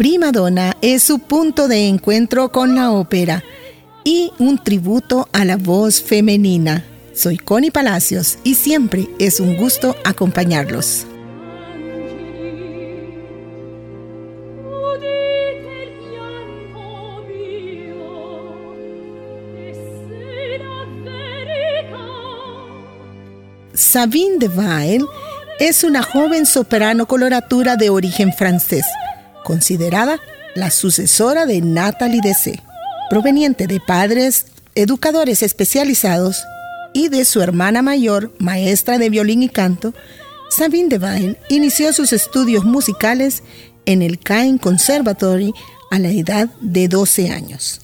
Primadonna es su punto de encuentro con la ópera y un tributo a la voz femenina. Soy Connie Palacios y siempre es un gusto acompañarlos. Sabine de Weil es una joven soprano coloratura de origen francés considerada la sucesora de Natalie Dessé, proveniente de padres educadores especializados y de su hermana mayor, maestra de violín y canto, Sabine Devine inició sus estudios musicales en el Caen Conservatory a la edad de 12 años.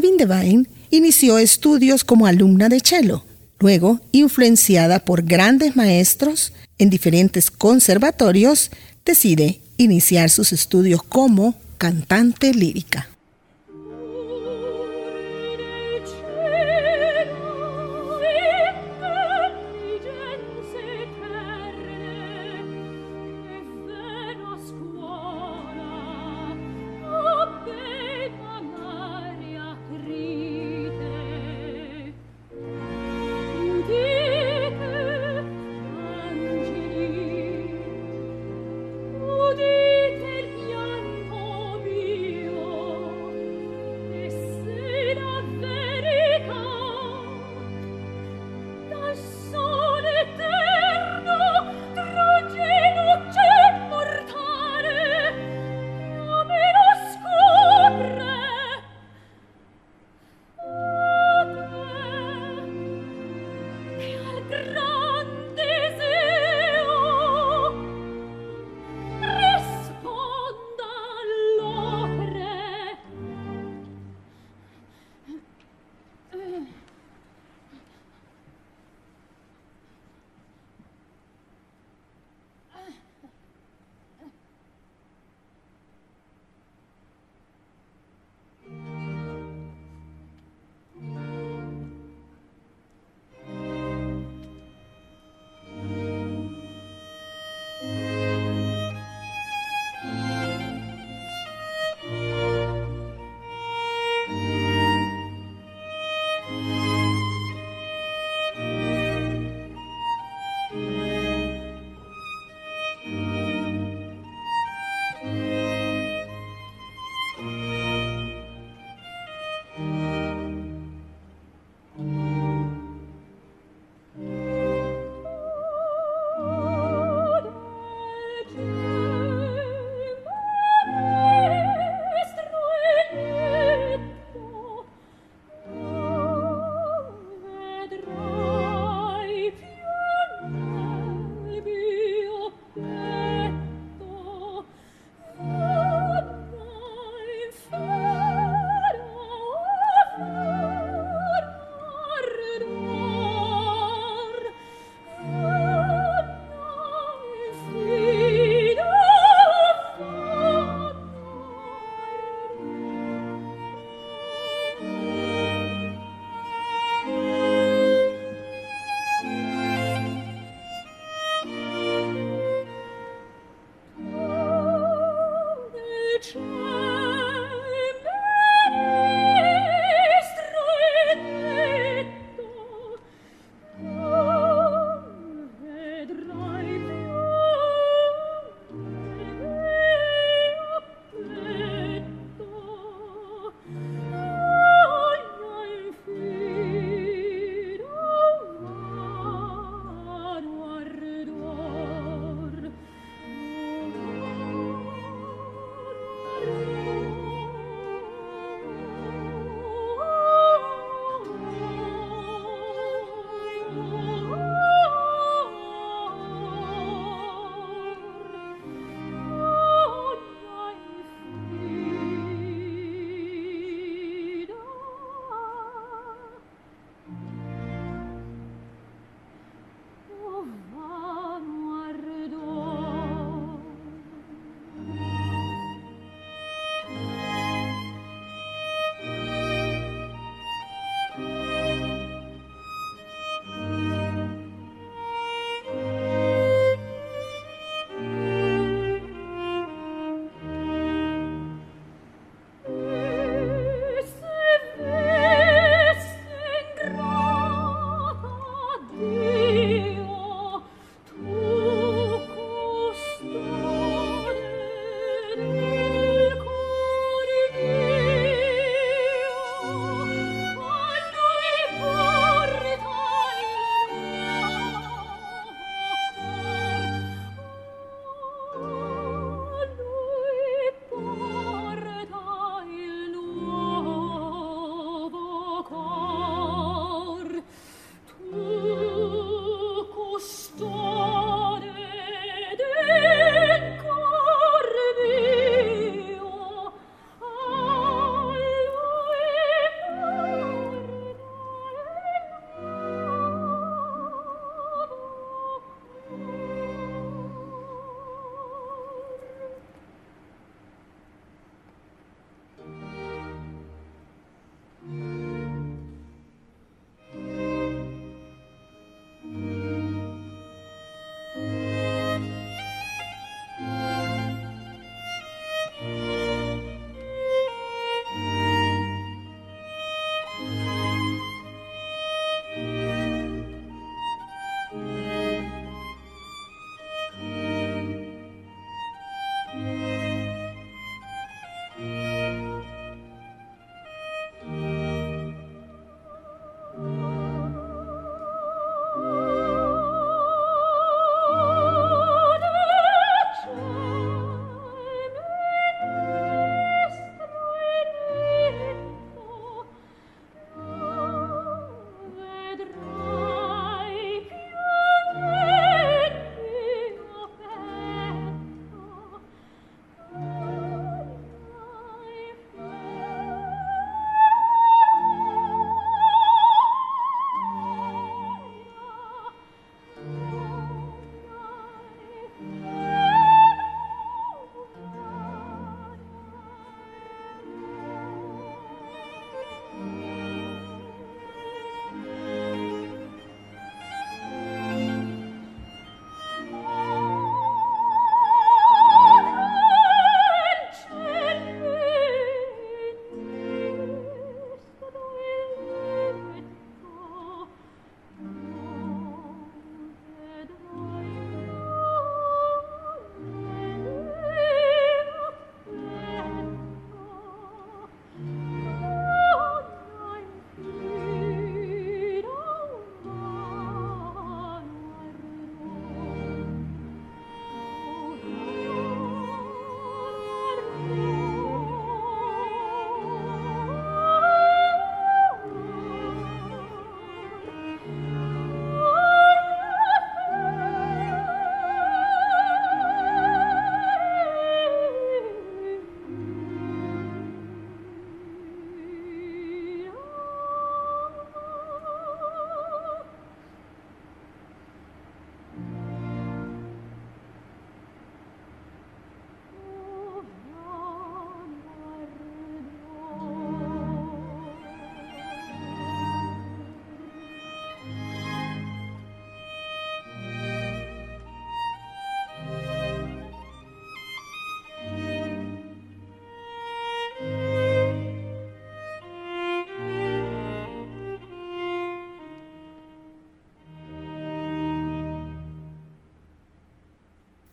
Sabine Devine inició estudios como alumna de cello. Luego, influenciada por grandes maestros en diferentes conservatorios, decide iniciar sus estudios como cantante lírica.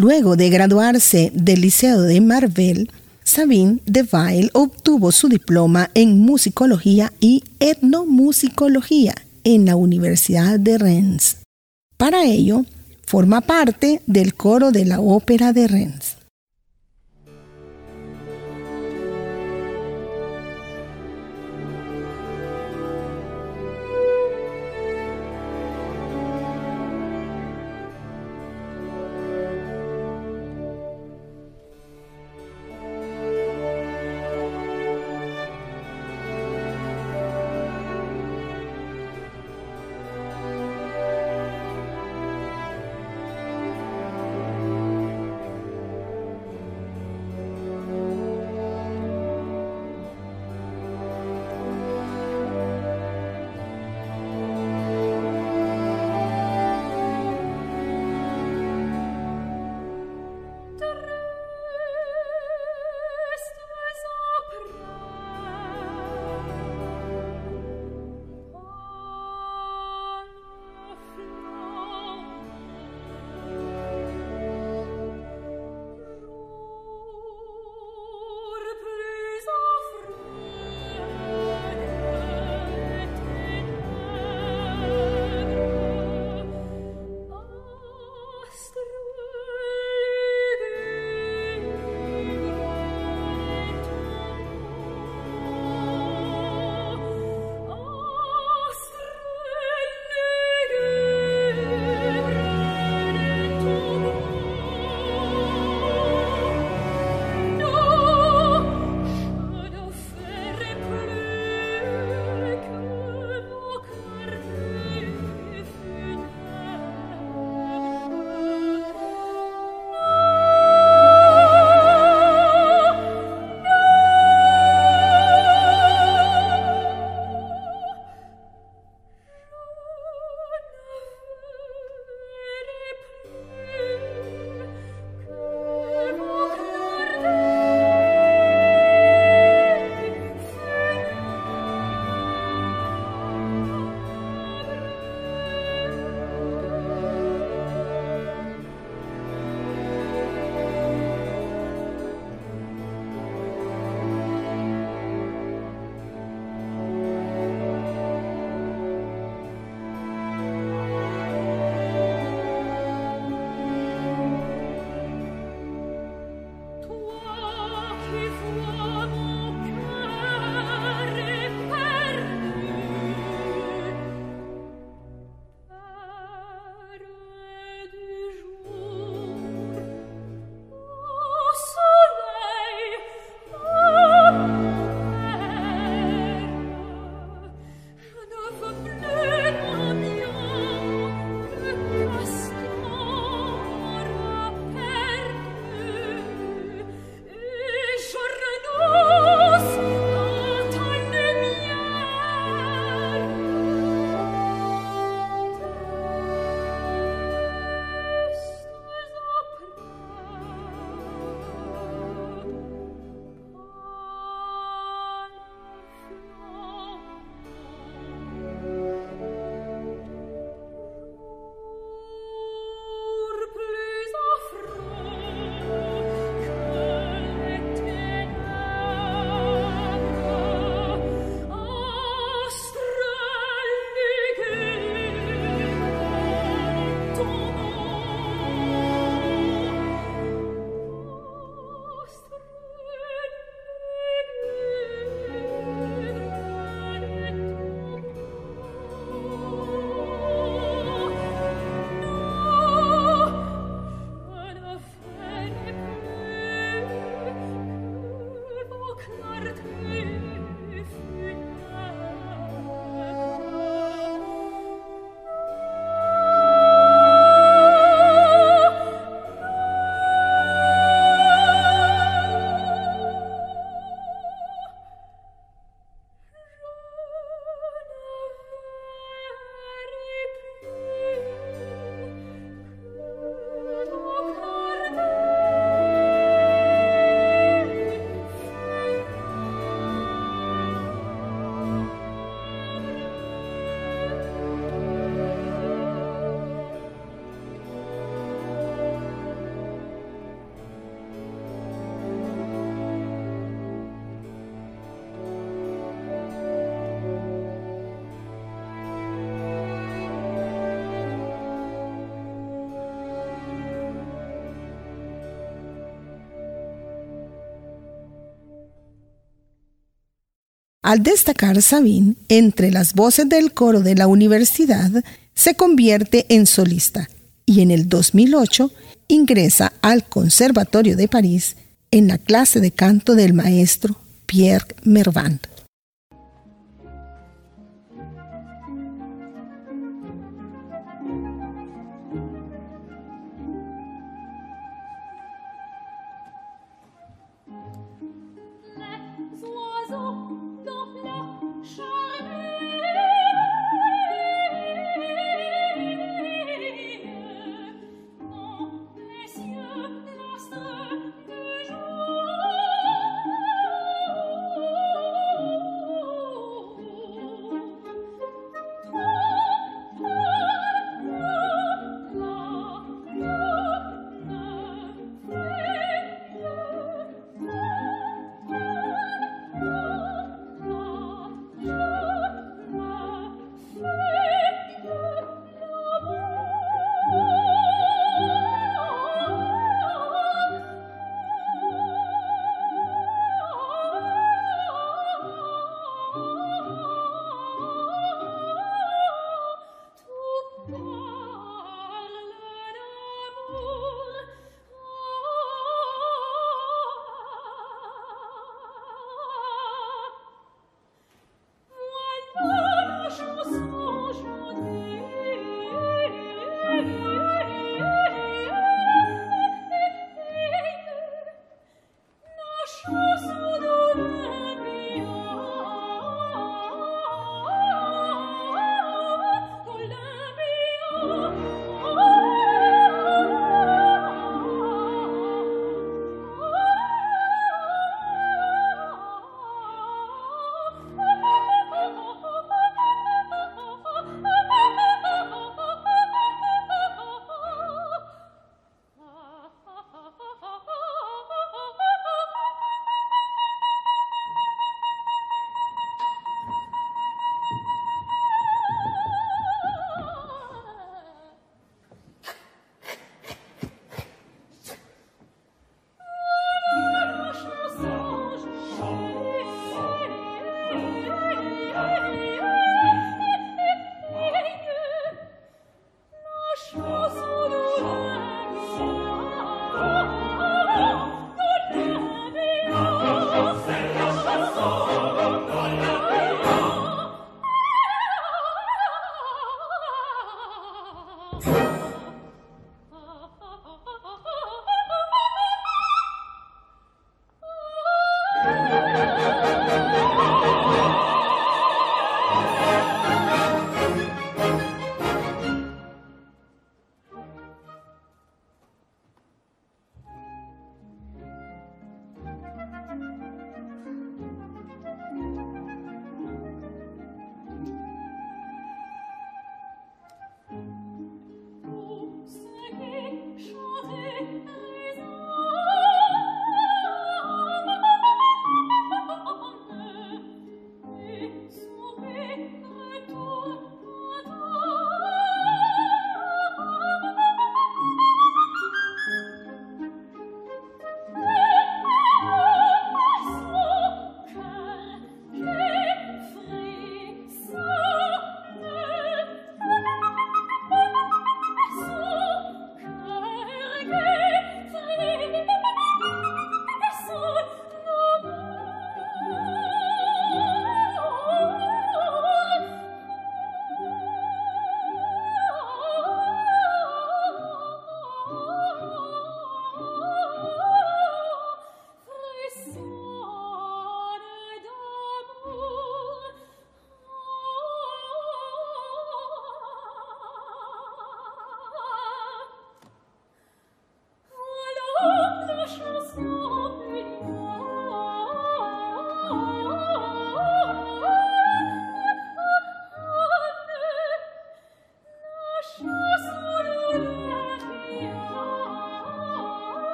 Luego de graduarse del Liceo de Marvel, Sabine Deville obtuvo su diploma en musicología y etnomusicología en la Universidad de Rennes. Para ello, forma parte del coro de la Ópera de Rennes. Al destacar Sabine entre las voces del coro de la universidad, se convierte en solista y en el 2008 ingresa al Conservatorio de París en la clase de canto del maestro Pierre Mervant.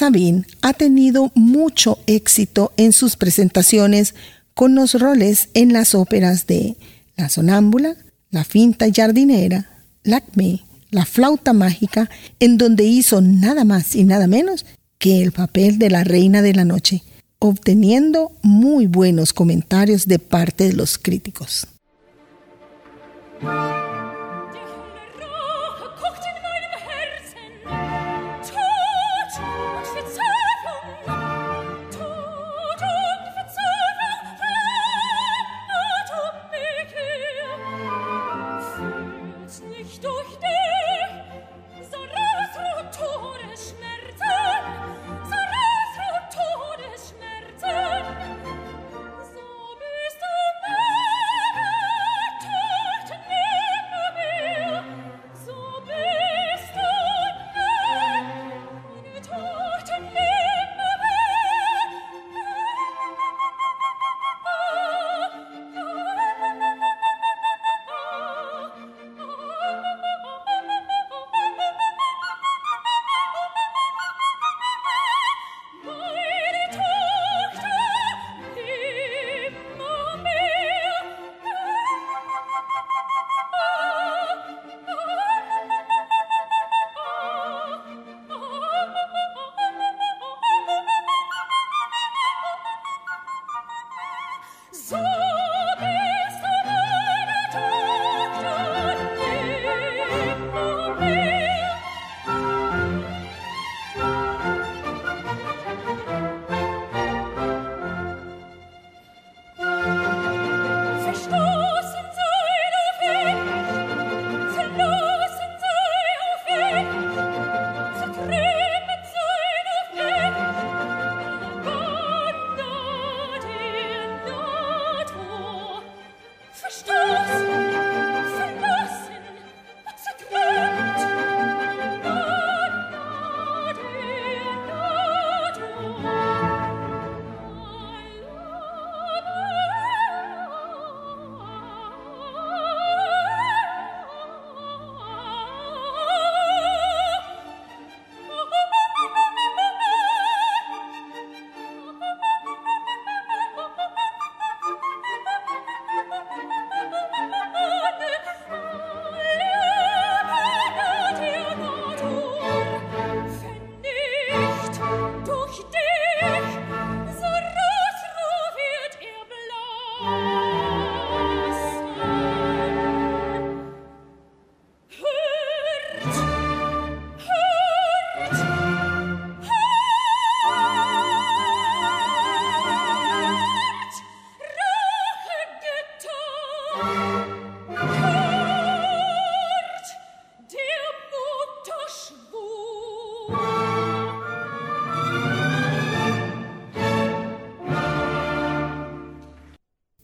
Sabine ha tenido mucho éxito en sus presentaciones con los roles en las óperas de La Sonámbula, La Finta Jardinera, Lacme, La Flauta Mágica, en donde hizo nada más y nada menos que el papel de la Reina de la Noche, obteniendo muy buenos comentarios de parte de los críticos.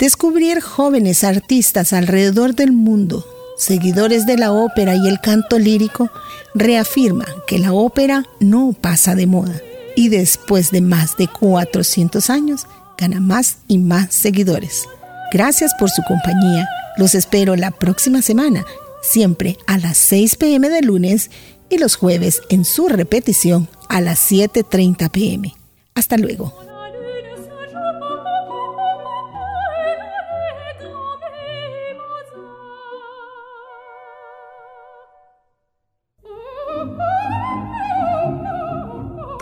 Descubrir jóvenes artistas alrededor del mundo, seguidores de la ópera y el canto lírico, reafirma que la ópera no pasa de moda y después de más de 400 años gana más y más seguidores. Gracias por su compañía. Los espero la próxima semana, siempre a las 6 pm de lunes y los jueves en su repetición a las 7.30 pm. Hasta luego.